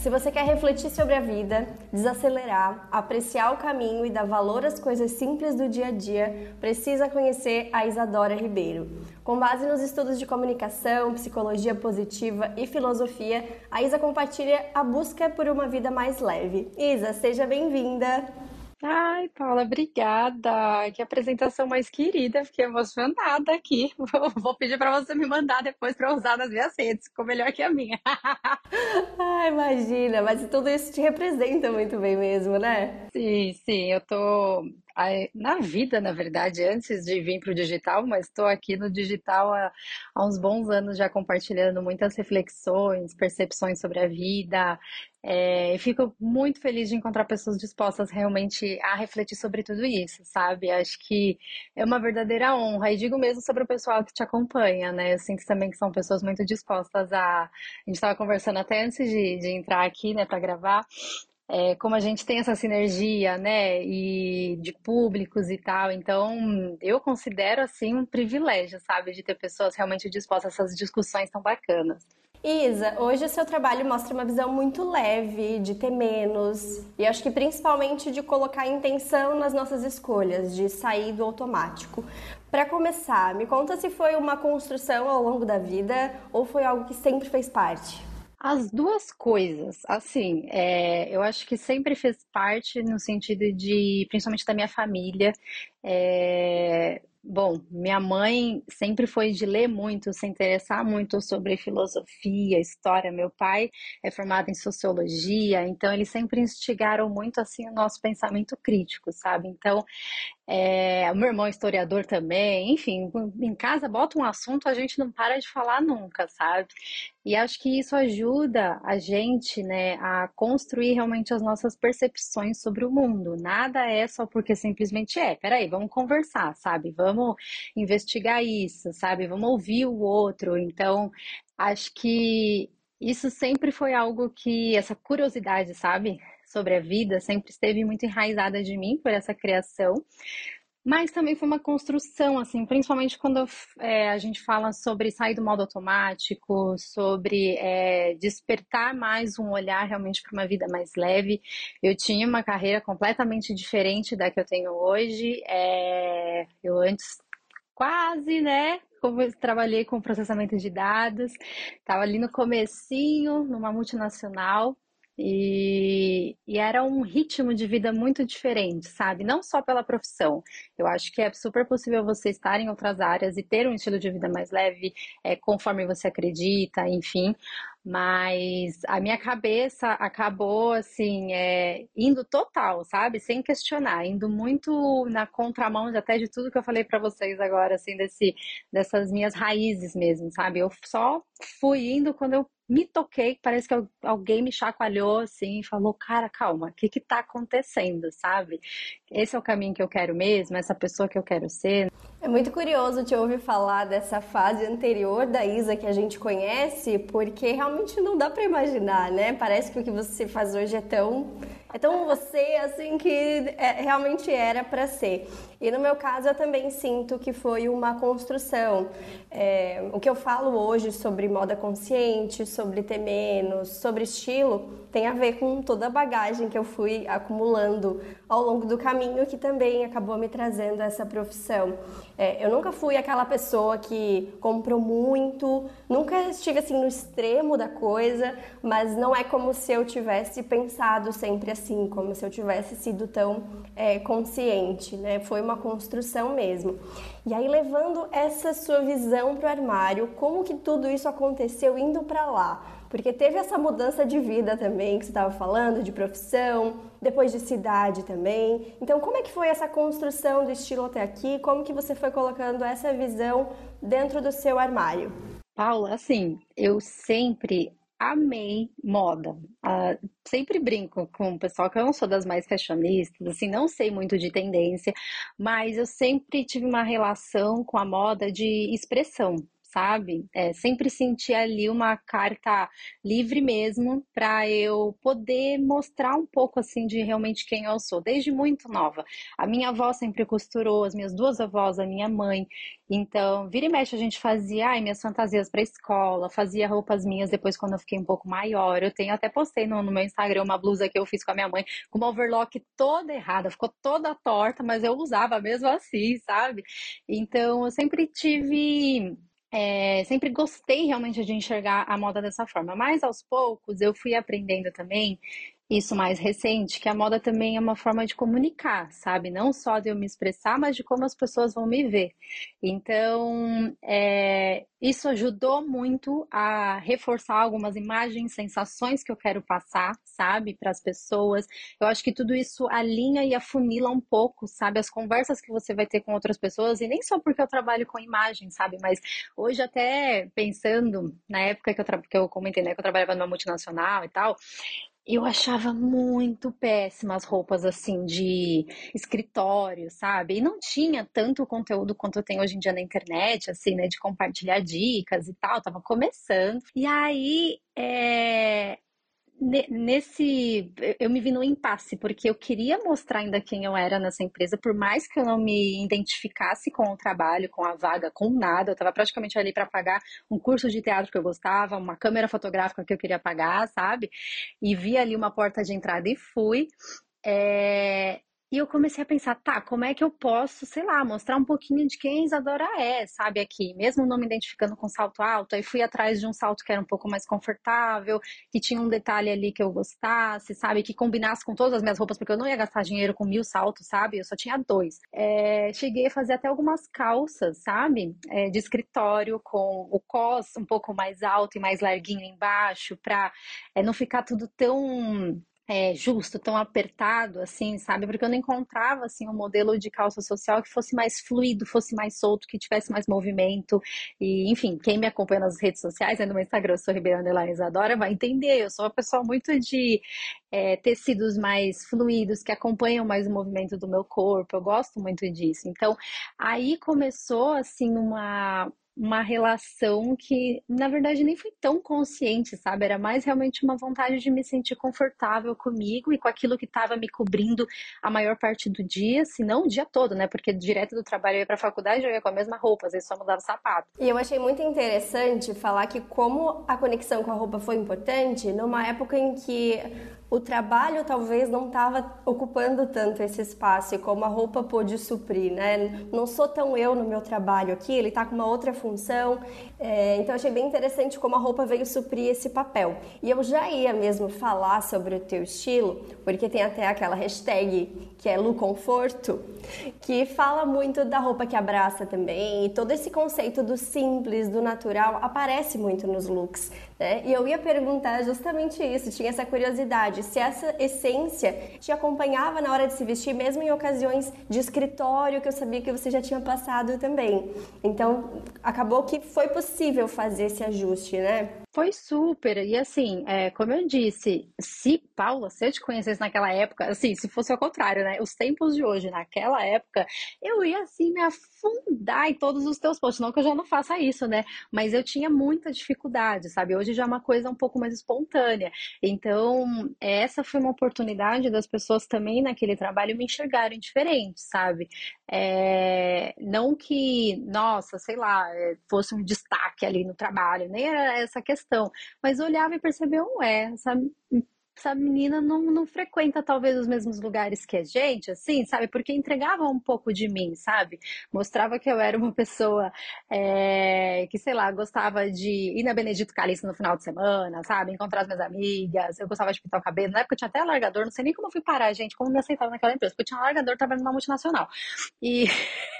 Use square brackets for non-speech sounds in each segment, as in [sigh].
Se você quer refletir sobre a vida, desacelerar, apreciar o caminho e dar valor às coisas simples do dia a dia, precisa conhecer a Isadora Ribeiro. Com base nos estudos de comunicação, psicologia positiva e filosofia, a Isa compartilha a busca por uma vida mais leve. Isa, seja bem-vinda! Ai, Paula, obrigada. Que apresentação mais querida. Fiquei emocionada aqui. [laughs] Vou pedir para você me mandar depois para usar nas minhas redes. Ficou melhor que a minha. Ai, [laughs] imagina. Mas tudo isso te representa muito bem mesmo, né? Sim, sim. Eu tô na vida, na verdade, antes de vir para o digital, mas estou aqui no digital há, há, uns bons anos já compartilhando muitas reflexões, percepções sobre a vida. É, fico muito feliz de encontrar pessoas dispostas realmente a refletir sobre tudo isso, sabe? Acho que é uma verdadeira honra. E digo mesmo sobre o pessoal que te acompanha, né? Eu sinto também que são pessoas muito dispostas a. A gente estava conversando até antes de, de entrar aqui, né, para gravar é, como a gente tem essa sinergia, né, e de públicos e tal, então eu considero assim um privilégio, sabe, de ter pessoas realmente dispostas a essas discussões tão bacanas. Isa, hoje o seu trabalho mostra uma visão muito leve, de ter menos, e acho que principalmente de colocar intenção nas nossas escolhas, de sair do automático. Para começar, me conta se foi uma construção ao longo da vida ou foi algo que sempre fez parte. As duas coisas, assim, é, eu acho que sempre fez parte no sentido de, principalmente da minha família, é, Bom, minha mãe sempre foi de ler muito, se interessar muito sobre filosofia, história. Meu pai é formado em sociologia, então eles sempre instigaram muito assim o nosso pensamento crítico, sabe? Então, é, o meu irmão é historiador também, enfim, em casa bota um assunto, a gente não para de falar nunca, sabe? E acho que isso ajuda a gente, né, a construir realmente as nossas percepções sobre o mundo. Nada é só porque simplesmente é. Peraí, vamos conversar, sabe? Vamos investigar isso, sabe? Vamos ouvir o outro. Então, acho que isso sempre foi algo que, essa curiosidade, sabe? Sobre a vida, sempre esteve muito enraizada de mim por essa criação. Mas também foi uma construção, assim, principalmente quando é, a gente fala sobre sair do modo automático, sobre é, despertar mais um olhar realmente para uma vida mais leve. Eu tinha uma carreira completamente diferente da que eu tenho hoje. É, eu antes quase, né? Como trabalhei com processamento de dados, estava ali no comecinho, numa multinacional, e, e, era um ritmo de vida muito diferente, sabe? Não só pela profissão. Eu acho que é super possível você estar em outras áreas e ter um estilo de vida mais leve, é, conforme você acredita, enfim. Mas a minha cabeça acabou, assim, é, indo total, sabe? Sem questionar, indo muito na contramão de até de tudo que eu falei para vocês agora, assim, desse, dessas minhas raízes mesmo, sabe? Eu só fui indo quando eu me toquei, parece que alguém me chacoalhou assim falou: Cara, calma, o que que tá acontecendo, sabe? Esse é o caminho que eu quero mesmo, essa pessoa que eu quero ser. É muito curioso te ouvir falar dessa fase anterior da Isa que a gente conhece, porque realmente não dá para imaginar, né? Parece que o que você faz hoje é tão é tão você assim que é, realmente era para ser. E no meu caso eu também sinto que foi uma construção. É, o que eu falo hoje sobre moda consciente, sobre ter menos, sobre estilo, tem a ver com toda a bagagem que eu fui acumulando ao longo do caminho que também acabou me trazendo essa profissão. É, eu nunca fui aquela pessoa que comprou muito, nunca estive assim no extremo da coisa, mas não é como se eu tivesse pensado sempre assim, como se eu tivesse sido tão é, consciente, né? Foi uma construção mesmo. E aí levando essa sua visão para o armário, como que tudo isso aconteceu indo para lá? Porque teve essa mudança de vida também que você estava falando, de profissão, depois de cidade também. Então, como é que foi essa construção do estilo até aqui? Como que você foi colocando essa visão dentro do seu armário? Paula, assim, eu sempre amei moda. Uh, sempre brinco com o pessoal que eu não sou das mais fashionistas, assim, não sei muito de tendência, mas eu sempre tive uma relação com a moda de expressão sabe? É, sempre senti ali uma carta livre mesmo para eu poder mostrar um pouco assim de realmente quem eu sou, desde muito nova. A minha avó sempre costurou, as minhas duas avós, a minha mãe. Então, vira e mexe a gente fazia ai, minhas fantasias para escola, fazia roupas minhas depois quando eu fiquei um pouco maior. Eu tenho até postei no, no meu Instagram uma blusa que eu fiz com a minha mãe com uma overlock toda errada, ficou toda torta, mas eu usava mesmo assim, sabe? Então, eu sempre tive é, sempre gostei realmente de enxergar a moda dessa forma, mas aos poucos eu fui aprendendo também isso mais recente, que a moda também é uma forma de comunicar, sabe? Não só de eu me expressar, mas de como as pessoas vão me ver. Então, é, isso ajudou muito a reforçar algumas imagens, sensações que eu quero passar, sabe, para as pessoas. Eu acho que tudo isso alinha e afunila um pouco, sabe, as conversas que você vai ter com outras pessoas, e nem só porque eu trabalho com imagem, sabe, mas hoje até pensando, na época que eu, que eu comentei, né, que eu trabalhava numa multinacional e tal, eu achava muito péssimas roupas assim de escritório, sabe? E não tinha tanto conteúdo quanto eu tenho hoje em dia na internet, assim, né? De compartilhar dicas e tal. tava começando. E aí, é nesse eu me vi no impasse porque eu queria mostrar ainda quem eu era nessa empresa por mais que eu não me identificasse com o trabalho com a vaga com nada eu estava praticamente ali para pagar um curso de teatro que eu gostava uma câmera fotográfica que eu queria pagar sabe? E vi ali uma porta de entrada e fui. É, e eu comecei a pensar, tá, como é que eu posso, sei lá, mostrar um pouquinho de quem Isadora é, sabe, aqui, mesmo não me identificando com salto alto, aí fui atrás de um salto que era um pouco mais confortável, que tinha um detalhe ali que eu gostasse, sabe, que combinasse com todas as minhas roupas, porque eu não ia gastar dinheiro com mil saltos, sabe, eu só tinha dois. É, cheguei a fazer até algumas calças, sabe, é, de escritório, com o cos um pouco mais alto e mais larguinho embaixo, pra é, não ficar tudo tão é, justo, tão apertado, assim, sabe? Porque eu não encontrava, assim, um modelo de calça social que fosse mais fluido, fosse mais solto, que tivesse mais movimento. E, enfim, quem me acompanha nas redes sociais, né, no meu Instagram, eu sou Ribeirão Isadora, vai entender. Eu sou uma pessoa muito de é, tecidos mais fluidos, que acompanham mais o movimento do meu corpo. Eu gosto muito disso. Então, aí começou, assim, uma uma relação que, na verdade, nem foi tão consciente, sabe? Era mais realmente uma vontade de me sentir confortável comigo e com aquilo que estava me cobrindo a maior parte do dia, se não o dia todo, né? Porque direto do trabalho eu ia para a faculdade, eu ia com a mesma roupa, às vezes só mudava sapato. E eu achei muito interessante falar que como a conexão com a roupa foi importante numa época em que o trabalho talvez não estava ocupando tanto esse espaço e como a roupa pôde suprir, né? Não sou tão eu no meu trabalho aqui, ele está com uma outra função, é, então achei bem interessante como a roupa veio suprir esse papel. E eu já ia mesmo falar sobre o teu estilo, porque tem até aquela hashtag que é Lu Conforto, que fala muito da roupa que abraça também, e todo esse conceito do simples, do natural, aparece muito nos looks. Né? E eu ia perguntar justamente isso, tinha essa curiosidade, se essa essência te acompanhava na hora de se vestir, mesmo em ocasiões de escritório, que eu sabia que você já tinha passado também. Então, acabou que foi possível fazer esse ajuste, né? Foi super. E assim, é, como eu disse, se Paula, se eu te conhecesse naquela época, assim, se fosse ao contrário, né? Os tempos de hoje, naquela época, eu ia assim me afundar em todos os teus posts. Não que eu já não faça isso, né? Mas eu tinha muita dificuldade, sabe? Hoje já é uma coisa um pouco mais espontânea. Então, essa foi uma oportunidade das pessoas também naquele trabalho me enxergarem diferente, sabe? É, não que, nossa, sei lá, fosse um destaque ali no trabalho, nem era essa questão mas olhava e percebeu, ué, sabe? Essa menina não, não frequenta talvez os mesmos lugares que a gente, assim, sabe? Porque entregava um pouco de mim, sabe? Mostrava que eu era uma pessoa é, que, sei lá, gostava de ir na Benedito Calixto no final de semana, sabe? Encontrar as minhas amigas, eu gostava de pintar o cabelo. Na época eu tinha até alargador, não sei nem como eu fui parar, gente, como me aceitava naquela empresa, porque eu tinha alargador trabalhando numa multinacional. E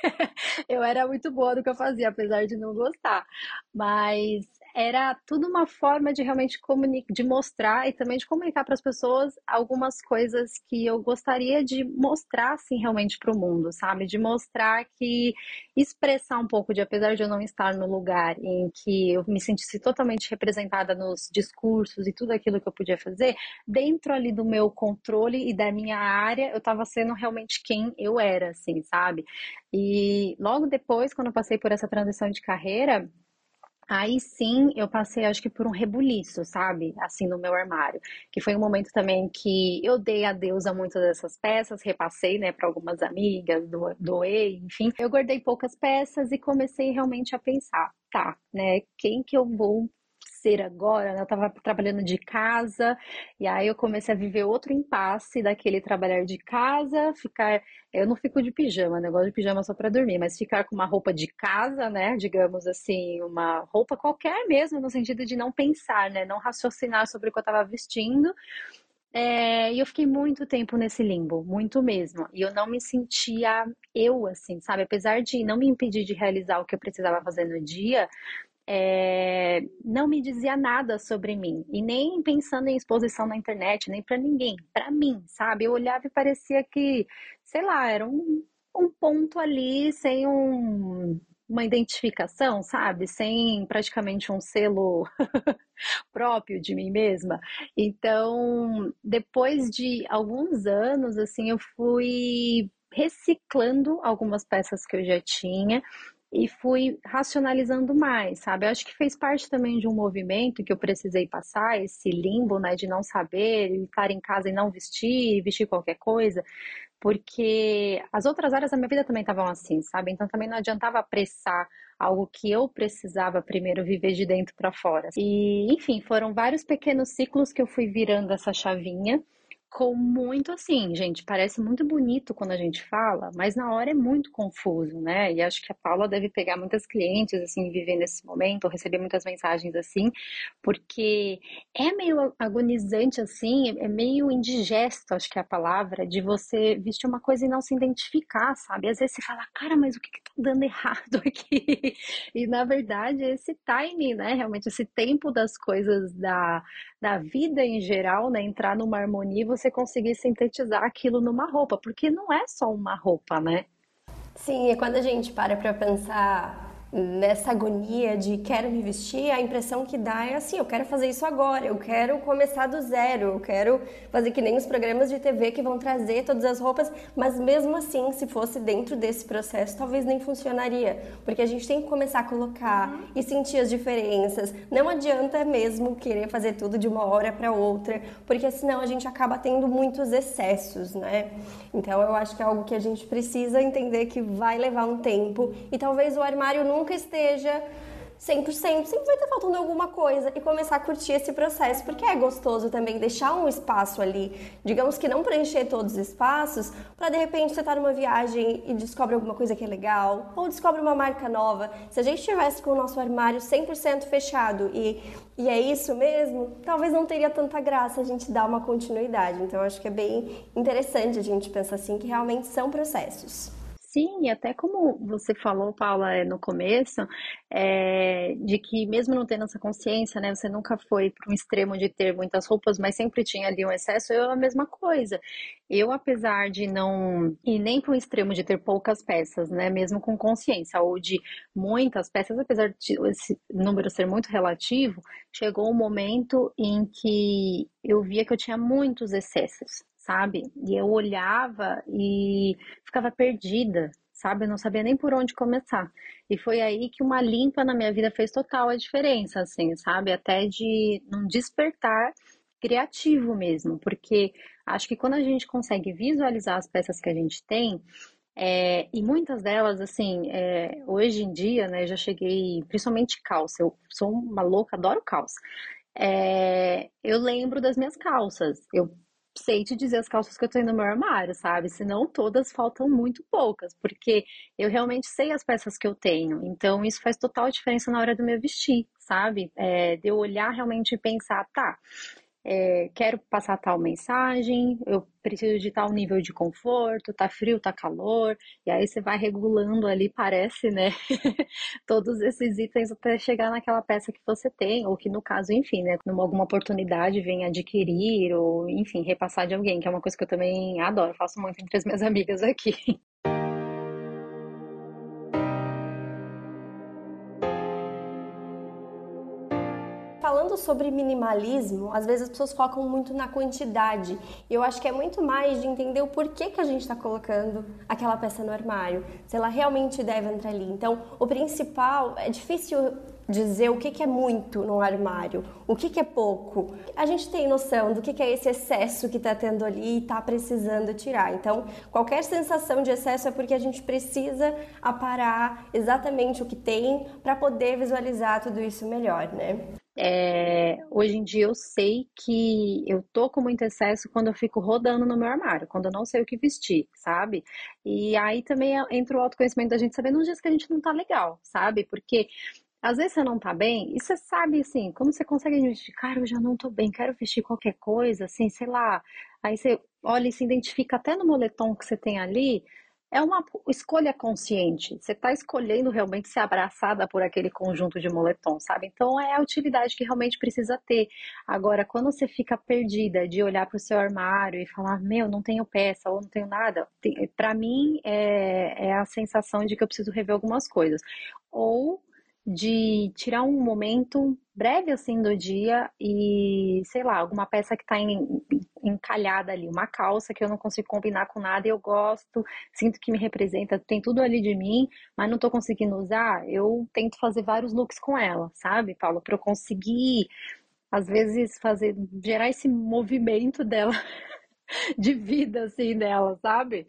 [laughs] eu era muito boa do que eu fazia, apesar de não gostar. Mas era tudo uma forma de realmente comunicar, de mostrar e também de comunicar para as pessoas algumas coisas que eu gostaria de mostrar assim realmente para o mundo, sabe? De mostrar que expressar um pouco de apesar de eu não estar no lugar em que eu me sentisse totalmente representada nos discursos e tudo aquilo que eu podia fazer, dentro ali do meu controle e da minha área, eu estava sendo realmente quem eu era, assim, sabe? E logo depois, quando eu passei por essa transição de carreira, Aí sim eu passei, acho que por um rebuliço, sabe? Assim, no meu armário. Que foi um momento também que eu dei adeus a muitas dessas peças, repassei, né, para algumas amigas, do, doei, enfim. Eu guardei poucas peças e comecei realmente a pensar, tá, né, quem que eu vou agora, né? Eu estava trabalhando de casa, e aí eu comecei a viver outro impasse daquele trabalhar de casa, ficar. Eu não fico de pijama, negócio de pijama só para dormir, mas ficar com uma roupa de casa, né? Digamos assim, uma roupa qualquer mesmo, no sentido de não pensar, né? Não raciocinar sobre o que eu estava vestindo. É, e eu fiquei muito tempo nesse limbo, muito mesmo. E eu não me sentia eu, assim, sabe? Apesar de não me impedir de realizar o que eu precisava fazer no dia, é, não me dizia nada sobre mim e nem pensando em exposição na internet, nem para ninguém, para mim, sabe? Eu olhava e parecia que, sei lá, era um, um ponto ali sem um, uma identificação, sabe? Sem praticamente um selo [laughs] próprio de mim mesma. Então, depois de alguns anos, assim, eu fui reciclando algumas peças que eu já tinha e fui racionalizando mais, sabe? Eu acho que fez parte também de um movimento que eu precisei passar, esse limbo, né, de não saber, estar em casa e não vestir, vestir qualquer coisa, porque as outras áreas da minha vida também estavam assim, sabe? Então também não adiantava apressar algo que eu precisava primeiro viver de dentro para fora. E, enfim, foram vários pequenos ciclos que eu fui virando essa chavinha com muito assim, gente, parece muito bonito quando a gente fala, mas na hora é muito confuso, né? E acho que a Paula deve pegar muitas clientes assim, vivendo esse momento, ou receber muitas mensagens assim, porque é meio agonizante assim, é meio indigesto, acho que é a palavra, de você vestir uma coisa e não se identificar, sabe? Às vezes você fala, cara, mas o que que tá dando errado aqui? [laughs] E na verdade, esse timing, né? Realmente esse tempo das coisas da da vida em geral, né, entrar numa harmonia e você conseguir sintetizar aquilo numa roupa, porque não é só uma roupa, né? Sim, e quando a gente para para pensar nessa agonia de quero me vestir, a impressão que dá é assim, eu quero fazer isso agora, eu quero começar do zero, eu quero fazer que nem os programas de TV que vão trazer todas as roupas, mas mesmo assim, se fosse dentro desse processo, talvez nem funcionaria, porque a gente tem que começar a colocar uhum. e sentir as diferenças. Não adianta mesmo querer fazer tudo de uma hora para outra, porque senão a gente acaba tendo muitos excessos, né? Então eu acho que é algo que a gente precisa entender que vai levar um tempo e talvez o armário não nunca esteja 100%, sempre vai estar faltando alguma coisa e começar a curtir esse processo, porque é gostoso também deixar um espaço ali, digamos que não preencher todos os espaços, para de repente você estar tá numa viagem e descobre alguma coisa que é legal, ou descobre uma marca nova. Se a gente estivesse com o nosso armário 100% fechado e, e é isso mesmo, talvez não teria tanta graça a gente dar uma continuidade. Então, acho que é bem interessante a gente pensar assim, que realmente são processos. Sim, até como você falou, Paula, é, no começo, é, de que mesmo não tendo essa consciência, né, você nunca foi para um extremo de ter muitas roupas, mas sempre tinha ali um excesso, eu a mesma coisa. Eu, apesar de não ir nem para um extremo de ter poucas peças, né, mesmo com consciência, ou de muitas peças, apesar de esse número ser muito relativo, chegou um momento em que eu via que eu tinha muitos excessos sabe? E eu olhava e ficava perdida, sabe? Eu não sabia nem por onde começar. E foi aí que uma limpa na minha vida fez total a diferença, assim, sabe? Até de não despertar criativo mesmo, porque acho que quando a gente consegue visualizar as peças que a gente tem, é, e muitas delas, assim, é, hoje em dia, né, já cheguei, principalmente calça, eu sou uma louca, adoro calça. É, eu lembro das minhas calças, eu sei te dizer as calças que eu tenho no meu armário, sabe? Senão todas faltam muito poucas, porque eu realmente sei as peças que eu tenho. Então isso faz total diferença na hora do meu vestir, sabe? É, de eu olhar realmente e pensar, tá, é, quero passar tal mensagem, eu preciso de tal nível de conforto, tá frio, tá calor, e aí você vai regulando ali, parece, né? [laughs] Todos esses itens até chegar naquela peça que você tem, ou que no caso, enfim, né? Numa alguma oportunidade vem adquirir, ou enfim, repassar de alguém, que é uma coisa que eu também adoro, faço muito entre as minhas [laughs] amigas aqui. Falando sobre minimalismo, às vezes as pessoas focam muito na quantidade. E eu acho que é muito mais de entender o porquê que a gente está colocando aquela peça no armário, se ela realmente deve entrar ali. Então, o principal é difícil dizer o que, que é muito no armário, o que, que é pouco. A gente tem noção do que, que é esse excesso que está tendo ali e está precisando tirar. Então, qualquer sensação de excesso é porque a gente precisa aparar exatamente o que tem para poder visualizar tudo isso melhor, né? É, hoje em dia eu sei que eu tô com muito excesso quando eu fico rodando no meu armário, quando eu não sei o que vestir, sabe? E aí também entra o autoconhecimento da gente saber nos dias que a gente não tá legal, sabe? Porque às vezes você não tá bem e você sabe assim, como você consegue vestir, cara, eu já não tô bem, quero vestir qualquer coisa, assim, sei lá. Aí você olha e se identifica até no moletom que você tem ali, é uma escolha consciente. Você está escolhendo realmente ser abraçada por aquele conjunto de moletom, sabe? Então é a utilidade que realmente precisa ter. Agora, quando você fica perdida de olhar para o seu armário e falar, meu, não tenho peça ou não tenho nada, para mim é, é a sensação de que eu preciso rever algumas coisas. Ou de tirar um momento breve assim do dia e, sei lá, alguma peça que está encalhada ali, uma calça que eu não consigo combinar com nada e eu gosto, sinto que me representa, tem tudo ali de mim, mas não estou conseguindo usar, eu tento fazer vários looks com ela, sabe, Paulo, para eu conseguir às vezes fazer gerar esse movimento dela [laughs] de vida assim dela, sabe?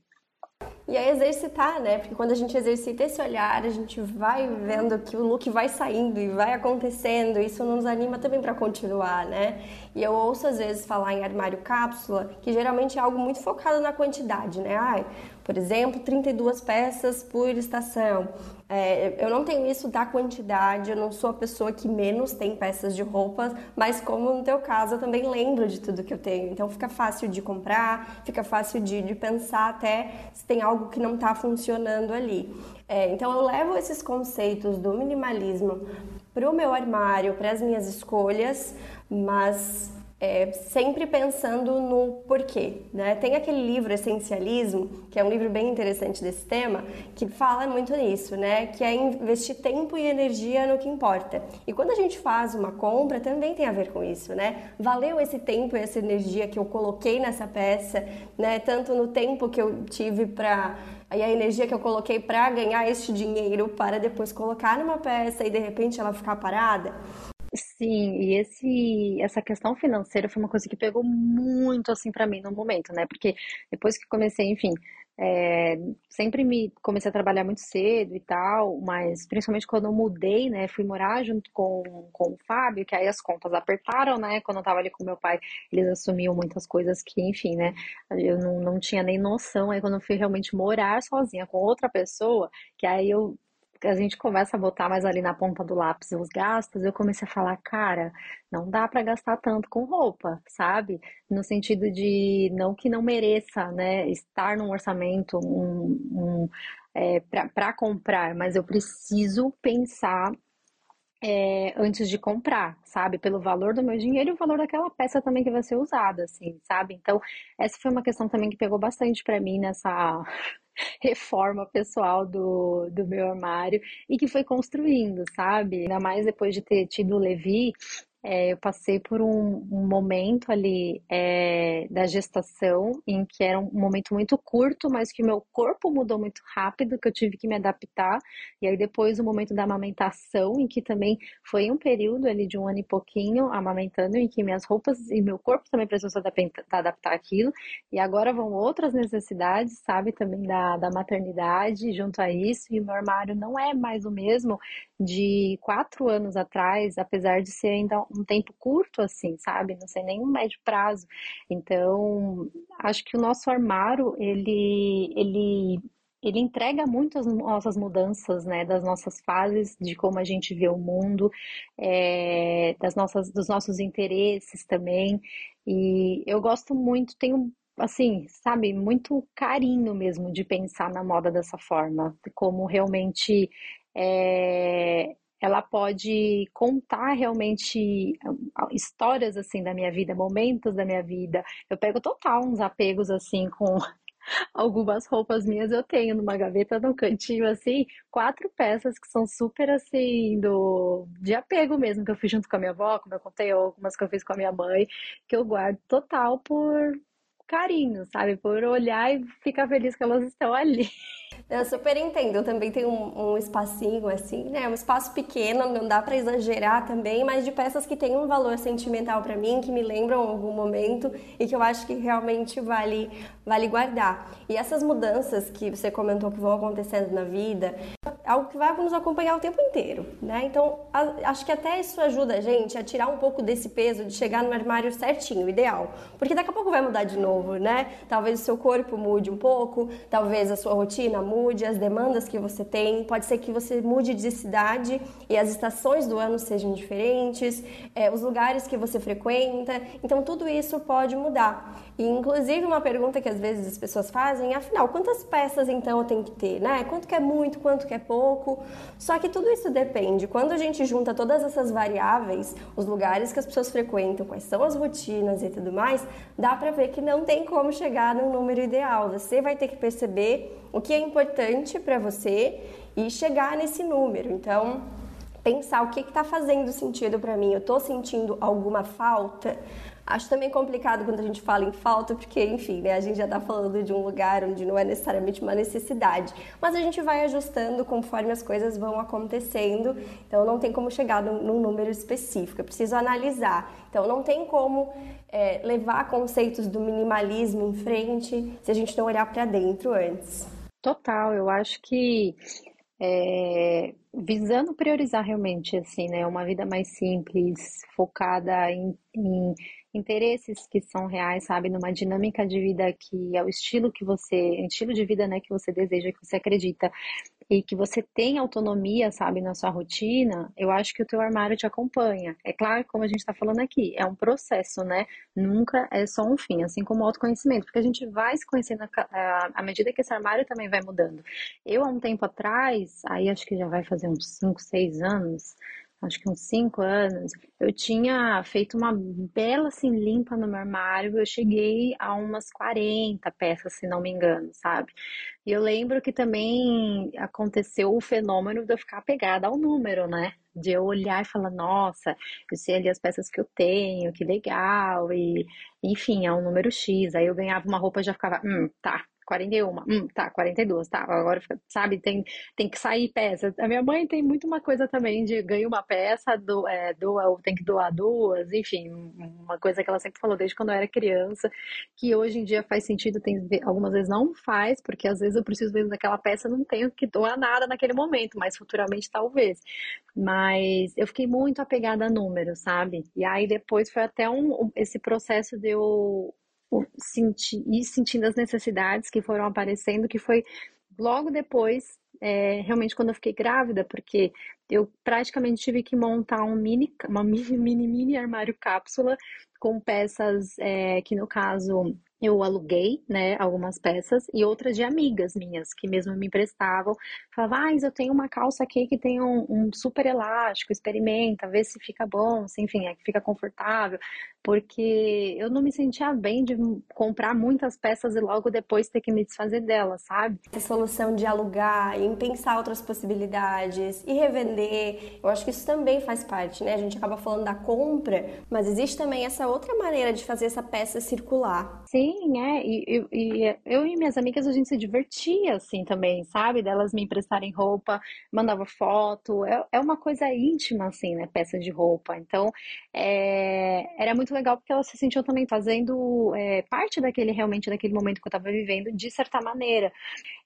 E aí exercitar, né? Porque quando a gente exercita esse olhar, a gente vai vendo que o look vai saindo e vai acontecendo, isso nos anima também para continuar, né? E eu ouço às vezes falar em armário cápsula, que geralmente é algo muito focado na quantidade, né? Ai, por exemplo, 32 peças por estação. É, eu não tenho isso da quantidade, eu não sou a pessoa que menos tem peças de roupas, mas como no teu caso, eu também lembro de tudo que eu tenho. Então fica fácil de comprar, fica fácil de, de pensar até se tem algo que não está funcionando ali. É, então eu levo esses conceitos do minimalismo para o meu armário, para as minhas escolhas, mas é, sempre pensando no porquê. Né? Tem aquele livro Essencialismo, que é um livro bem interessante desse tema, que fala muito nisso, né? que é investir tempo e energia no que importa. E quando a gente faz uma compra, também tem a ver com isso. Né? Valeu esse tempo e essa energia que eu coloquei nessa peça, né? tanto no tempo que eu tive para e a energia que eu coloquei para ganhar este dinheiro para depois colocar numa peça e de repente ela ficar parada. Sim, e esse, essa questão financeira foi uma coisa que pegou muito assim para mim no momento, né? Porque depois que comecei, enfim, é, sempre me comecei a trabalhar muito cedo e tal, mas principalmente quando eu mudei, né? Fui morar junto com, com o Fábio, que aí as contas apertaram, né? Quando eu tava ali com meu pai, eles assumiam muitas coisas que, enfim, né? Eu não, não tinha nem noção. Aí quando eu fui realmente morar sozinha com outra pessoa, que aí eu a gente começa a botar mais ali na ponta do lápis os gastos, eu comecei a falar, cara, não dá para gastar tanto com roupa, sabe? No sentido de não que não mereça, né, estar num orçamento um, um é, para comprar, mas eu preciso pensar é, antes de comprar, sabe? Pelo valor do meu dinheiro e o valor daquela peça também que vai ser usada, assim, sabe? Então, essa foi uma questão também que pegou bastante para mim nessa [laughs] reforma pessoal do, do meu armário e que foi construindo, sabe? Ainda mais depois de ter tido o Levi, é, eu passei por um, um momento ali é, da gestação em que era um momento muito curto, mas que meu corpo mudou muito rápido, que eu tive que me adaptar. E aí depois o momento da amamentação, em que também foi um período ali de um ano e pouquinho amamentando, em que minhas roupas e meu corpo também precisam se adaptar, adaptar àquilo. E agora vão outras necessidades, sabe, também da, da maternidade junto a isso. E o meu armário não é mais o mesmo de quatro anos atrás, apesar de ser ainda um tempo curto, assim, sabe? Não sei nem um médio prazo. Então, acho que o nosso armário, ele, ele ele entrega muito as nossas mudanças, né, das nossas fases, de como a gente vê o mundo, é, das nossas, dos nossos interesses também. E eu gosto muito, tenho assim, sabe, muito carinho mesmo de pensar na moda dessa forma, como realmente é, ela pode contar realmente histórias assim da minha vida, momentos da minha vida. Eu pego total uns apegos assim com [laughs] algumas roupas minhas eu tenho numa gaveta no cantinho assim, quatro peças que são super assim do de apego mesmo que eu fiz junto com a minha avó, como eu contei, algumas que eu fiz com a minha mãe, que eu guardo total por carinho, sabe? Por olhar e ficar feliz que elas estão ali. Eu super entendo. Eu também tenho um, um espacinho assim, né? Um espaço pequeno, não dá para exagerar também, mas de peças que têm um valor sentimental para mim, que me lembram algum momento e que eu acho que realmente vale, vale guardar. E essas mudanças que você comentou que vão acontecendo na vida, algo que vai nos acompanhar o tempo inteiro, né? Então, a, acho que até isso ajuda a gente a tirar um pouco desse peso de chegar no armário certinho, ideal. Porque daqui a pouco vai mudar de novo, né? Talvez o seu corpo mude um pouco, talvez a sua rotina mude, as demandas que você tem, pode ser que você mude de cidade e as estações do ano sejam diferentes, é, os lugares que você frequenta, então tudo isso pode mudar. E inclusive uma pergunta que às vezes as pessoas fazem, afinal, quantas peças então eu tenho que ter, né? Quanto que é muito, quanto que é pouco? Só que tudo isso depende. Quando a gente junta todas essas variáveis, os lugares que as pessoas frequentam, quais são as rotinas e tudo mais, dá para ver que não tem como chegar num número ideal. Você vai ter que perceber o que é importante para você e chegar nesse número. Então, pensar o que está fazendo sentido para mim. Eu estou sentindo alguma falta? Acho também complicado quando a gente fala em falta, porque, enfim, né, a gente já está falando de um lugar onde não é necessariamente uma necessidade, mas a gente vai ajustando conforme as coisas vão acontecendo, então não tem como chegar num, número específico, é preciso analisar. Então não tem como é, levar conceitos do minimalismo em frente se a gente não olhar para dentro antes. Total, eu acho que é, visando priorizar realmente assim, né, uma vida mais simples, focada em, em interesses que são reais, sabe, numa dinâmica de vida que é o estilo que você, estilo de vida, né, que você deseja, que você acredita e que você tem autonomia, sabe, na sua rotina, eu acho que o teu armário te acompanha. É claro, como a gente está falando aqui, é um processo, né? Nunca é só um fim, assim como o autoconhecimento, porque a gente vai se conhecendo à medida que esse armário também vai mudando. Eu, há um tempo atrás, aí acho que já vai fazer uns 5, 6 anos, acho que uns cinco anos, eu tinha feito uma bela assim limpa no meu armário. Eu cheguei a umas 40 peças, se não me engano, sabe? E eu lembro que também aconteceu o fenômeno de eu ficar pegada ao número, né? De eu olhar e falar, nossa, eu sei ali as peças que eu tenho, que legal, e enfim, é um número X. Aí eu ganhava uma roupa e já ficava, hum, tá, 41. Hum, tá, 42, tá. Agora, sabe, tem, tem que sair peça. A minha mãe tem muito uma coisa também de ganha uma peça, do, é, doa, tem que doar duas, enfim, uma coisa que ela sempre falou desde quando eu era criança, que hoje em dia faz sentido, tem algumas vezes não faz, porque às vezes eu preciso ver daquela peça, não tenho que doar nada naquele momento, mas futuramente talvez. Mas eu fiquei muito apegada a números, sabe? E aí depois foi até um, esse processo de eu senti, ir sentindo as necessidades que foram aparecendo, que foi logo depois, é, realmente quando eu fiquei grávida, porque eu praticamente tive que montar um mini, uma mini, [laughs] mini, mini armário cápsula com peças é, que no caso eu aluguei, né, algumas peças e outras de amigas minhas que mesmo me emprestavam. Falava, ah, eu tenho uma calça aqui que tem um, um, super elástico, experimenta, vê se fica bom, se enfim, é que fica confortável porque eu não me sentia bem de comprar muitas peças e logo depois ter que me desfazer delas, sabe? Essa solução de alugar, em pensar outras possibilidades e revender, eu acho que isso também faz parte, né? A gente acaba falando da compra, mas existe também essa outra maneira de fazer essa peça circular. Sim, é. E, e, e eu e minhas amigas a gente se divertia assim também, sabe? Delas me emprestarem roupa, mandava foto. É, é uma coisa íntima, assim, né? Peças de roupa. Então, é, era muito legal porque ela se sentiu também fazendo é, parte daquele, realmente, daquele momento que eu estava vivendo, de certa maneira.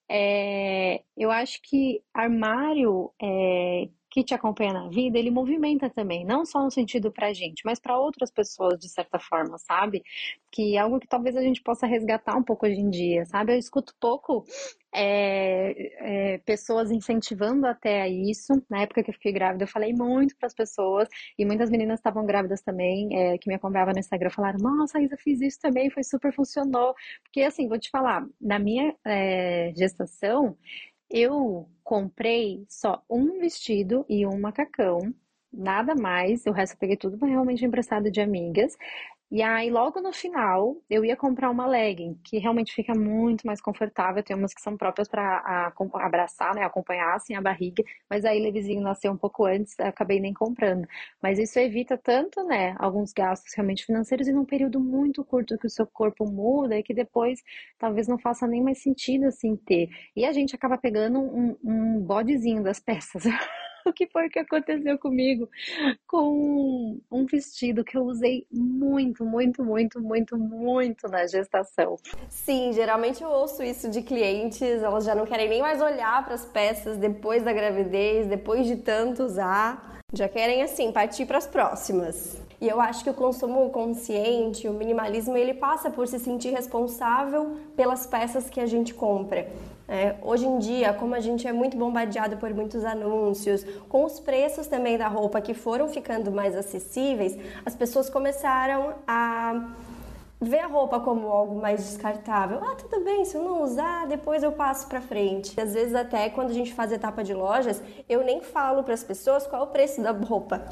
É, eu acho que armário é, que te acompanha na vida, ele movimenta também, não só no sentido pra gente, mas para outras pessoas, de certa forma, sabe? Que é algo que talvez a gente possa resgatar um pouco hoje em dia, sabe? Eu escuto pouco é, é, pessoas incentivando até a isso. Na época que eu fiquei grávida, eu falei muito para as pessoas, e muitas meninas estavam grávidas também, é, que me acompanhavam no Instagram, falaram: Nossa, Isa, fiz isso também, foi super funcionou. Porque, assim, vou te falar, na minha é, gestação, eu comprei só um vestido e um macacão, nada mais. O resto eu peguei tudo realmente emprestado de amigas. E aí, logo no final, eu ia comprar uma legging, que realmente fica muito mais confortável. Tem umas que são próprias para abraçar, né? Acompanhar assim a barriga. Mas aí, Levizinho nasceu um pouco antes, acabei nem comprando. Mas isso evita tanto, né? Alguns gastos realmente financeiros e num período muito curto que o seu corpo muda e que depois talvez não faça nem mais sentido assim ter. E a gente acaba pegando um, um bodezinho das peças. [laughs] [laughs] o que foi que aconteceu comigo com um vestido que eu usei muito, muito, muito, muito, muito na gestação. Sim, geralmente eu ouço isso de clientes, elas já não querem nem mais olhar para as peças depois da gravidez, depois de tanto usar, já querem assim partir para as próximas. E eu acho que o consumo consciente, o minimalismo, ele passa por se sentir responsável pelas peças que a gente compra. É, hoje em dia, como a gente é muito bombardeado por muitos anúncios, com os preços também da roupa que foram ficando mais acessíveis, as pessoas começaram a ver a roupa como algo mais descartável. Ah, tudo bem, se eu não usar, depois eu passo para frente. Às vezes até quando a gente faz etapa de lojas, eu nem falo para as pessoas qual é o preço da roupa.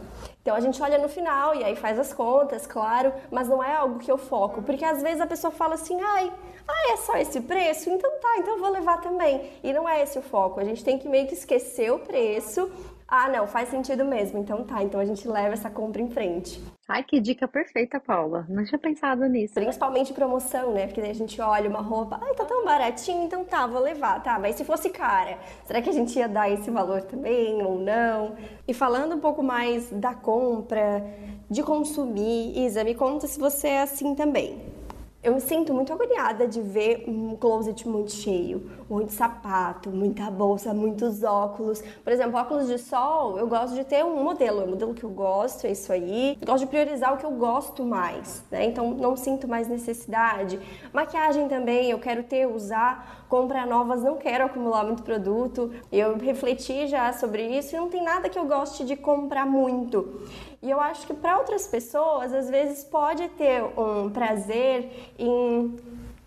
Então a gente olha no final e aí faz as contas, claro, mas não é algo que eu foco, porque às vezes a pessoa fala assim: "Ai, ah, é só esse preço? Então tá, então eu vou levar também". E não é esse o foco. A gente tem que meio que esquecer o preço ah, não, faz sentido mesmo. Então tá, então a gente leva essa compra em frente. Ai, que dica perfeita, Paula. Não tinha pensado nisso. Principalmente promoção, né? Porque daí a gente olha uma roupa, ai, tá tão baratinho, então tá, vou levar, tá. Mas se fosse cara, será que a gente ia dar esse valor também ou não? E falando um pouco mais da compra, de consumir, Isa, me conta se você é assim também. Eu me sinto muito agoniada de ver um closet muito cheio, muito sapato, muita bolsa, muitos óculos. Por exemplo, óculos de sol, eu gosto de ter um modelo, é o modelo que eu gosto, é isso aí. Eu gosto de priorizar o que eu gosto mais, né? Então não sinto mais necessidade. Maquiagem também, eu quero ter, usar, comprar novas, não quero acumular muito produto. Eu refleti já sobre isso e não tem nada que eu goste de comprar muito. E eu acho que para outras pessoas, às vezes pode ter um prazer em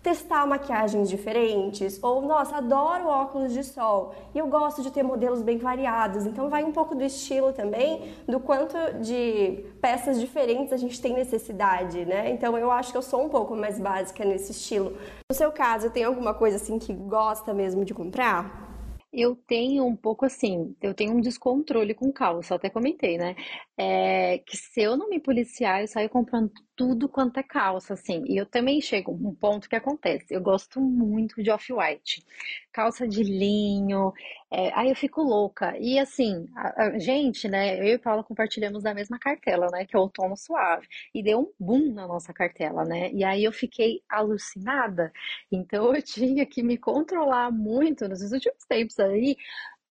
testar maquiagens diferentes, ou nossa, adoro óculos de sol e eu gosto de ter modelos bem variados. Então vai um pouco do estilo também, do quanto de peças diferentes a gente tem necessidade, né? Então eu acho que eu sou um pouco mais básica nesse estilo. No seu caso, tem alguma coisa assim que gosta mesmo de comprar? Eu tenho um pouco assim, eu tenho um descontrole com calça, até comentei, né? É, que se eu não me policiar, eu saio comprando tudo quanto é calça, assim. E eu também chego um ponto que acontece. Eu gosto muito de off-white. Calça de linho. É, aí eu fico louca. E assim, a, a, gente, né? Eu e Paula compartilhamos da mesma cartela, né? Que é o outono suave. E deu um boom na nossa cartela, né? E aí eu fiquei alucinada. Então eu [laughs] tinha que me controlar muito nos últimos tempos aí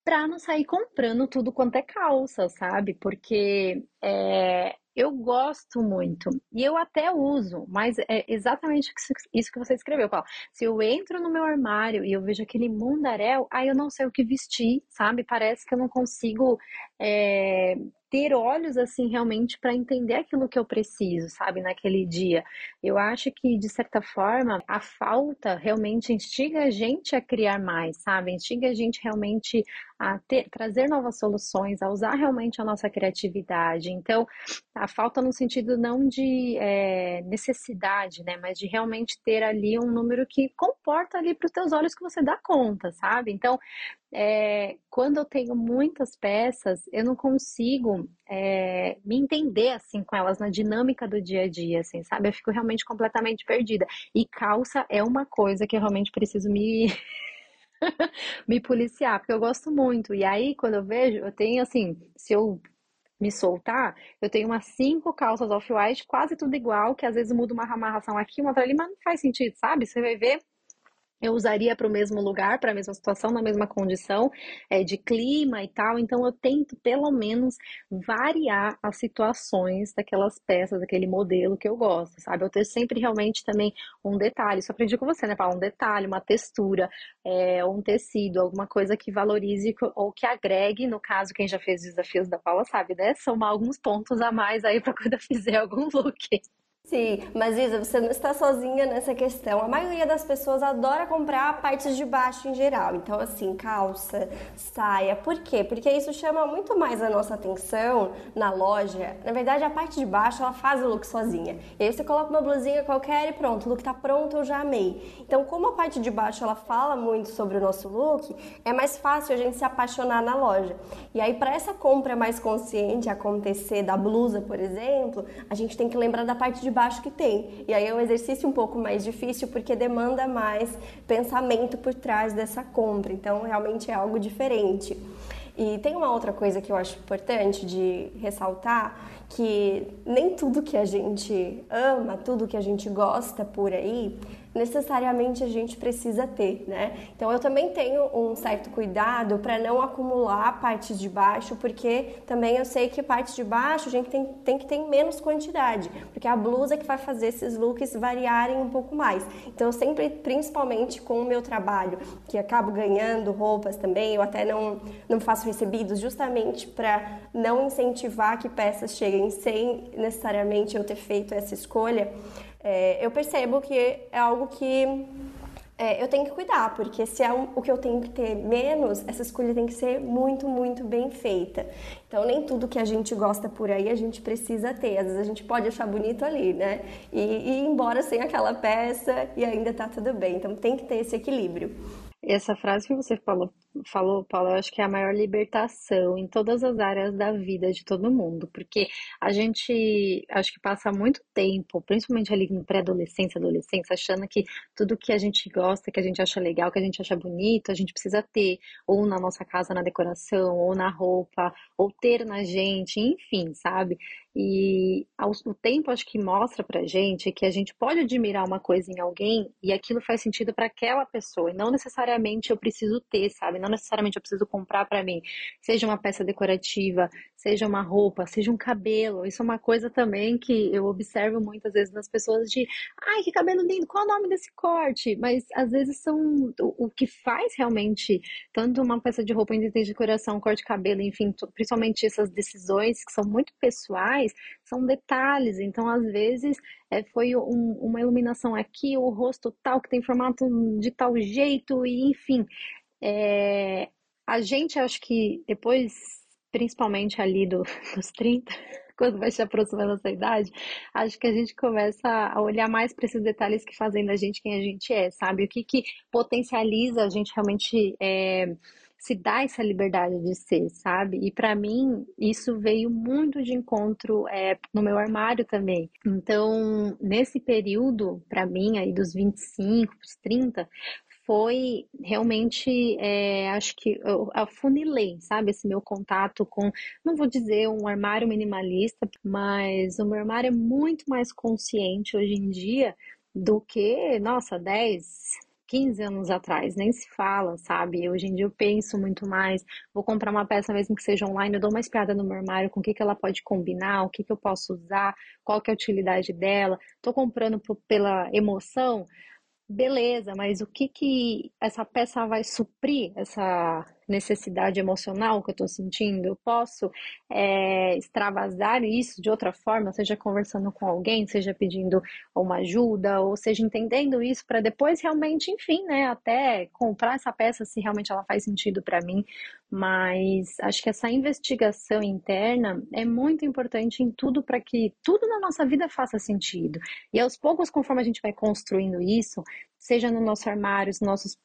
para não sair comprando tudo quanto é calça, sabe? Porque é, eu gosto muito e eu até uso, mas é exatamente isso que você escreveu, Paulo. Se eu entro no meu armário e eu vejo aquele mundaréu, aí eu não sei o que vestir, sabe? Parece que eu não consigo é, ter olhos assim realmente para entender aquilo que eu preciso, sabe, naquele dia. Eu acho que de certa forma a falta realmente instiga a gente a criar mais, sabe? Instiga a gente realmente a ter, trazer novas soluções, a usar realmente a nossa criatividade. Então, a falta no sentido não de é, necessidade, né, mas de realmente ter ali um número que comporta ali para os teus olhos que você dá conta, sabe? Então, é, quando eu tenho muitas peças, eu não consigo é, me entender assim com elas na dinâmica do dia a dia, assim, sabe? Eu fico realmente completamente perdida. E calça é uma coisa que eu realmente preciso me [laughs] me policiar, porque eu gosto muito. E aí, quando eu vejo, eu tenho assim, se eu me soltar, eu tenho umas cinco calças off-white, quase tudo igual, que às vezes muda uma amarração aqui, uma outra ali, mas não faz sentido, sabe? Você vai ver eu usaria para o mesmo lugar, para a mesma situação, na mesma condição é, de clima e tal. Então eu tento pelo menos variar as situações daquelas peças, daquele modelo que eu gosto, sabe? Eu ter sempre realmente também um detalhe. Isso aprendi com você, né, Paula? Um detalhe, uma textura, é, um tecido, alguma coisa que valorize ou que agregue. No caso, quem já fez desafios da Paula sabe, né? Somar alguns pontos a mais aí [laughs] para quando eu fizer algum look. Sim, mas Isa, você não está sozinha nessa questão. A maioria das pessoas adora comprar partes de baixo em geral. Então, assim, calça, saia. Por quê? Porque isso chama muito mais a nossa atenção na loja. Na verdade, a parte de baixo, ela faz o look sozinha. E aí você coloca uma blusinha qualquer e pronto, o look tá pronto, eu já amei. Então, como a parte de baixo, ela fala muito sobre o nosso look, é mais fácil a gente se apaixonar na loja. E aí, para essa compra mais consciente acontecer da blusa, por exemplo, a gente tem que lembrar da parte de baixo que tem. E aí é um exercício um pouco mais difícil porque demanda mais pensamento por trás dessa compra. Então, realmente é algo diferente. E tem uma outra coisa que eu acho importante de ressaltar, que nem tudo que a gente ama, tudo que a gente gosta por aí, necessariamente a gente precisa ter, né? Então eu também tenho um certo cuidado para não acumular partes de baixo, porque também eu sei que partes de baixo a gente tem, tem que ter menos quantidade, porque a blusa é que vai fazer esses looks variarem um pouco mais. Então eu sempre, principalmente com o meu trabalho, que acabo ganhando roupas também, eu até não, não faço recebidos justamente para não incentivar que peças cheguem sem necessariamente eu ter feito essa escolha é, eu percebo que é algo que é, eu tenho que cuidar, porque se é o que eu tenho que ter menos, essa escolha tem que ser muito, muito bem feita. Então, nem tudo que a gente gosta por aí a gente precisa ter. Às vezes a gente pode achar bonito ali, né? E, e ir embora sem aquela peça e ainda tá tudo bem. Então, tem que ter esse equilíbrio. Essa frase que você falou falou, Paulo, eu acho que é a maior libertação em todas as áreas da vida de todo mundo, porque a gente acho que passa muito tempo, principalmente ali no pré-adolescência, adolescência, achando que tudo que a gente gosta, que a gente acha legal, que a gente acha bonito, a gente precisa ter, ou na nossa casa, na decoração, ou na roupa, ou ter na gente, enfim, sabe? E o tempo acho que mostra pra gente que a gente pode admirar uma coisa em alguém e aquilo faz sentido para aquela pessoa, e não necessariamente eu preciso ter, sabe? Não necessariamente eu preciso comprar para mim, seja uma peça decorativa, seja uma roupa, seja um cabelo. Isso é uma coisa também que eu observo muitas vezes nas pessoas de, ai, que cabelo lindo, qual é o nome desse corte? Mas às vezes são o, que faz realmente tanto uma peça de roupa, de decoração, corte de cabelo, enfim, principalmente essas decisões que são muito pessoais, são detalhes. Então, às vezes, é, foi um, uma iluminação aqui, o rosto tal, que tem formato de tal jeito, e enfim. É, a gente, acho que depois principalmente ali do, [laughs] dos 30, [laughs] quando vai se aproximando dessa idade, acho que a gente começa a olhar mais para esses detalhes que fazem da gente quem a gente é, sabe? O que, que potencializa a gente realmente é, se dar essa liberdade de ser, sabe? E para mim, isso veio muito de encontro é, no meu armário também. Então, nesse período, para mim, aí dos 25 para os 30, foi realmente, é, acho que eu afunilei, sabe, esse meu contato com, não vou dizer um armário minimalista, mas o meu armário é muito mais consciente hoje em dia do que, nossa, 10, 15 anos atrás, nem se fala, sabe? Hoje em dia eu penso muito mais, vou comprar uma peça mesmo que seja online, eu dou uma espiada no meu armário com o que, que ela pode combinar, o que, que eu posso usar, qual que é a utilidade dela. Tô comprando pela emoção, beleza, mas o que que essa peça vai suprir essa necessidade emocional que eu estou sentindo? Eu posso é, extravasar isso de outra forma, seja conversando com alguém, seja pedindo uma ajuda, ou seja entendendo isso para depois realmente, enfim, né, até comprar essa peça se realmente ela faz sentido para mim. Mas acho que essa investigação interna é muito importante em tudo para que tudo na nossa vida faça sentido. E aos poucos, conforme a gente vai construindo isso, seja no nosso armário, nos nossos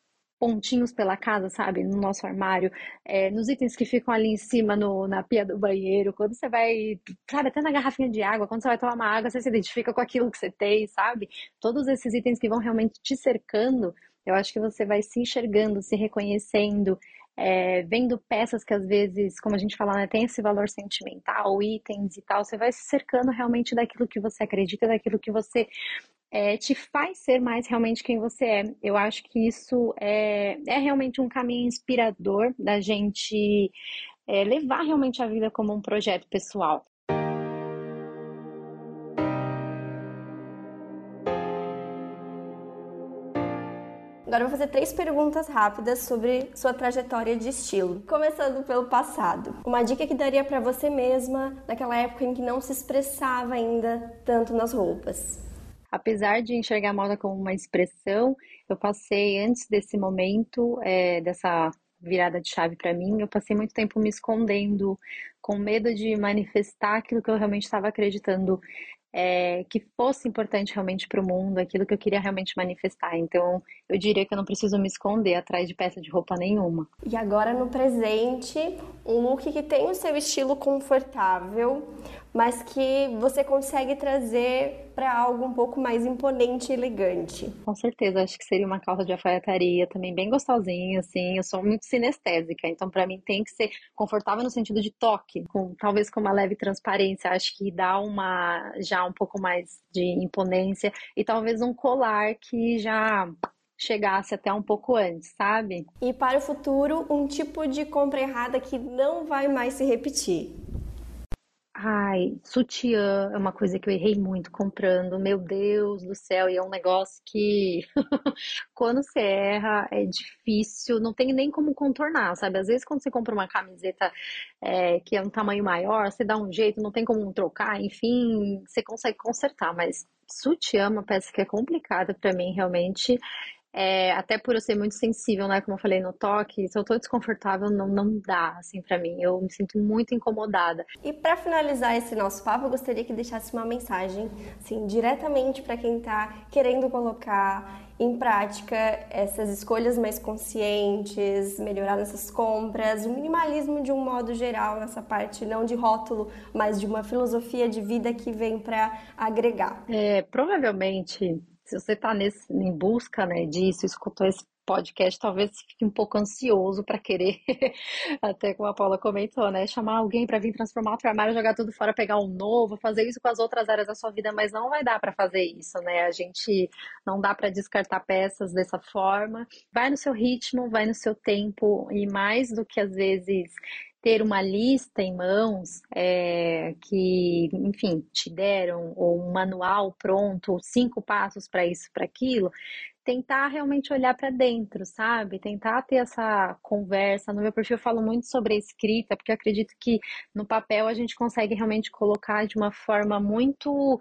pontinhos pela casa, sabe? No nosso armário, é, nos itens que ficam ali em cima no, na pia do banheiro, quando você vai, sabe, até na garrafinha de água, quando você vai tomar uma água, você se identifica com aquilo que você tem, sabe? Todos esses itens que vão realmente te cercando, eu acho que você vai se enxergando, se reconhecendo, é, vendo peças que às vezes, como a gente fala, né, tem esse valor sentimental, itens e tal, você vai se cercando realmente daquilo que você acredita, daquilo que você é, te faz ser mais realmente quem você é. Eu acho que isso é, é realmente um caminho inspirador da gente é, levar realmente a vida como um projeto pessoal. Agora eu vou fazer três perguntas rápidas sobre sua trajetória de estilo. Começando pelo passado. Uma dica que daria para você mesma naquela época em que não se expressava ainda tanto nas roupas. Apesar de enxergar a moda como uma expressão, eu passei antes desse momento, é, dessa virada de chave para mim, eu passei muito tempo me escondendo, com medo de manifestar aquilo que eu realmente estava acreditando é, que fosse importante realmente para o mundo, aquilo que eu queria realmente manifestar. Então, eu diria que eu não preciso me esconder atrás de peça de roupa nenhuma. E agora no presente, um look que tem o seu estilo confortável, mas que você consegue trazer para algo um pouco mais imponente e elegante. Com certeza, acho que seria uma calça de alfaiataria também bem gostosinha, assim. Eu sou muito sinestésica, então para mim tem que ser confortável no sentido de toque, com talvez com uma leve transparência. Acho que dá uma já um pouco mais de imponência e talvez um colar que já chegasse até um pouco antes, sabe? E para o futuro, um tipo de compra errada que não vai mais se repetir. Ai, sutiã é uma coisa que eu errei muito comprando. Meu Deus do céu, e é um negócio que [laughs] quando você erra é difícil, não tem nem como contornar, sabe? Às vezes quando você compra uma camiseta é, que é um tamanho maior, você dá um jeito, não tem como trocar, enfim, você consegue consertar, mas sutiã é uma peça que é complicada para mim realmente. É, até por eu ser muito sensível, né? Como eu falei no toque, se eu tô desconfortável, não, não dá, assim, para mim. Eu me sinto muito incomodada. E para finalizar esse nosso papo, eu gostaria que deixasse uma mensagem, assim, diretamente para quem tá querendo colocar em prática essas escolhas mais conscientes, melhorar nessas compras, o minimalismo de um modo geral nessa parte, não de rótulo, mas de uma filosofia de vida que vem para agregar. É, provavelmente se você está em busca né, disso, escutou esse podcast, talvez fique um pouco ansioso para querer, [laughs] até como a Paula comentou, né? Chamar alguém para vir transformar o teu armário, jogar tudo fora, pegar um novo, fazer isso com as outras áreas da sua vida, mas não vai dar para fazer isso, né? A gente não dá para descartar peças dessa forma. Vai no seu ritmo, vai no seu tempo, e mais do que às vezes ter uma lista em mãos é, que, enfim, te deram, ou um manual pronto, cinco passos para isso, para aquilo, tentar realmente olhar para dentro, sabe? Tentar ter essa conversa. No meu perfil eu falo muito sobre a escrita, porque eu acredito que no papel a gente consegue realmente colocar de uma forma muito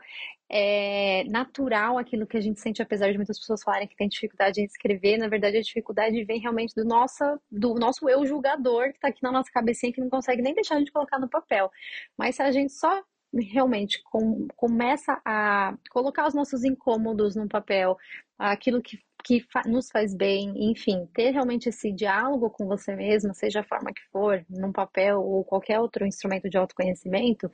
é, natural aquilo que a gente sente, apesar de muitas pessoas falarem que tem dificuldade em escrever, na verdade a dificuldade vem realmente do nosso, do nosso eu julgador que está aqui na nossa cabecinha que não consegue nem deixar a gente colocar no papel. Mas se a gente só realmente com, começa a colocar os nossos incômodos no papel, aquilo que que fa nos faz bem, enfim, ter realmente esse diálogo com você mesma, seja a forma que for, num papel ou qualquer outro instrumento de autoconhecimento,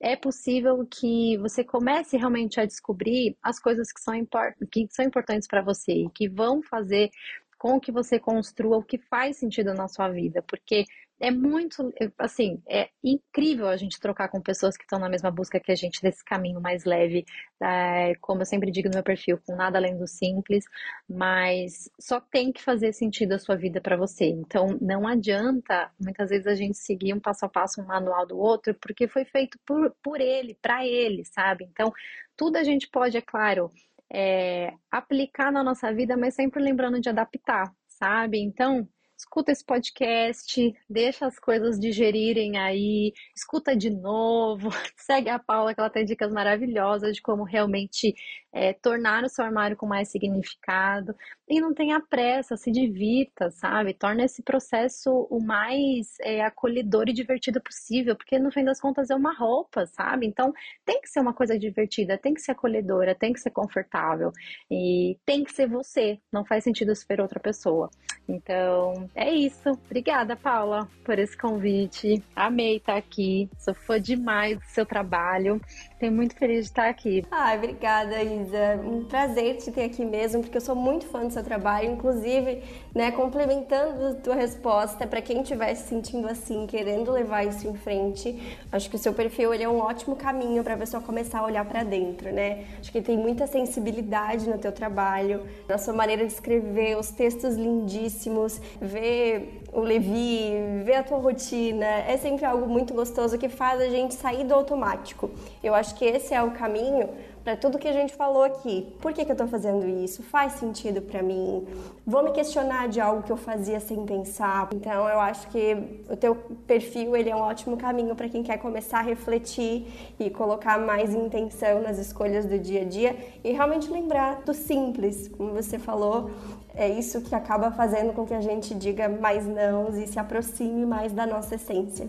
é possível que você comece realmente a descobrir as coisas que são, import que são importantes para você e que vão fazer com que você construa o que faz sentido na sua vida, porque é muito, assim, é incrível a gente trocar com pessoas que estão na mesma busca que a gente desse caminho mais leve, é, como eu sempre digo no meu perfil, com nada além do simples, mas só tem que fazer sentido a sua vida para você. Então, não adianta muitas vezes a gente seguir um passo a passo, um manual do outro, porque foi feito por, por ele, para ele, sabe? Então, tudo a gente pode, é claro, é, aplicar na nossa vida, mas sempre lembrando de adaptar, sabe? Então, escuta esse podcast, deixa as coisas digerirem aí, escuta de novo, [laughs] segue a Paula que ela tem dicas maravilhosas de como realmente é, tornar o seu armário com mais significado. E não tenha pressa, se divirta, sabe? Torna esse processo o mais é, acolhedor e divertido possível, porque no fim das contas é uma roupa, sabe? Então tem que ser uma coisa divertida, tem que ser acolhedora, tem que ser confortável e tem que ser você. Não faz sentido ser outra pessoa. Então, é isso. Obrigada, Paula, por esse convite. Amei estar aqui. Sou fã demais do seu trabalho. Tenho muito feliz de estar aqui. Ai, obrigada, Isa. Um prazer te ter aqui mesmo, porque eu sou muito fã do seu trabalho. Inclusive, né, complementando tua resposta, para quem estiver se sentindo assim, querendo levar isso em frente, acho que o seu perfil ele é um ótimo caminho para a pessoa começar a olhar para dentro, né? Acho que tem muita sensibilidade no teu trabalho, na sua maneira de escrever, os textos lindíssimos, ver o Levi, ver a tua rotina, é sempre algo muito gostoso que faz a gente sair do automático. Eu acho que esse é o caminho para tudo que a gente falou aqui. Por que, que eu estou fazendo isso? Faz sentido para mim? Vou me questionar de algo que eu fazia sem pensar. Então, eu acho que o teu perfil ele é um ótimo caminho para quem quer começar a refletir e colocar mais intenção nas escolhas do dia a dia e realmente lembrar do simples, como você falou. É isso que acaba fazendo com que a gente diga mais não e se aproxime mais da nossa essência.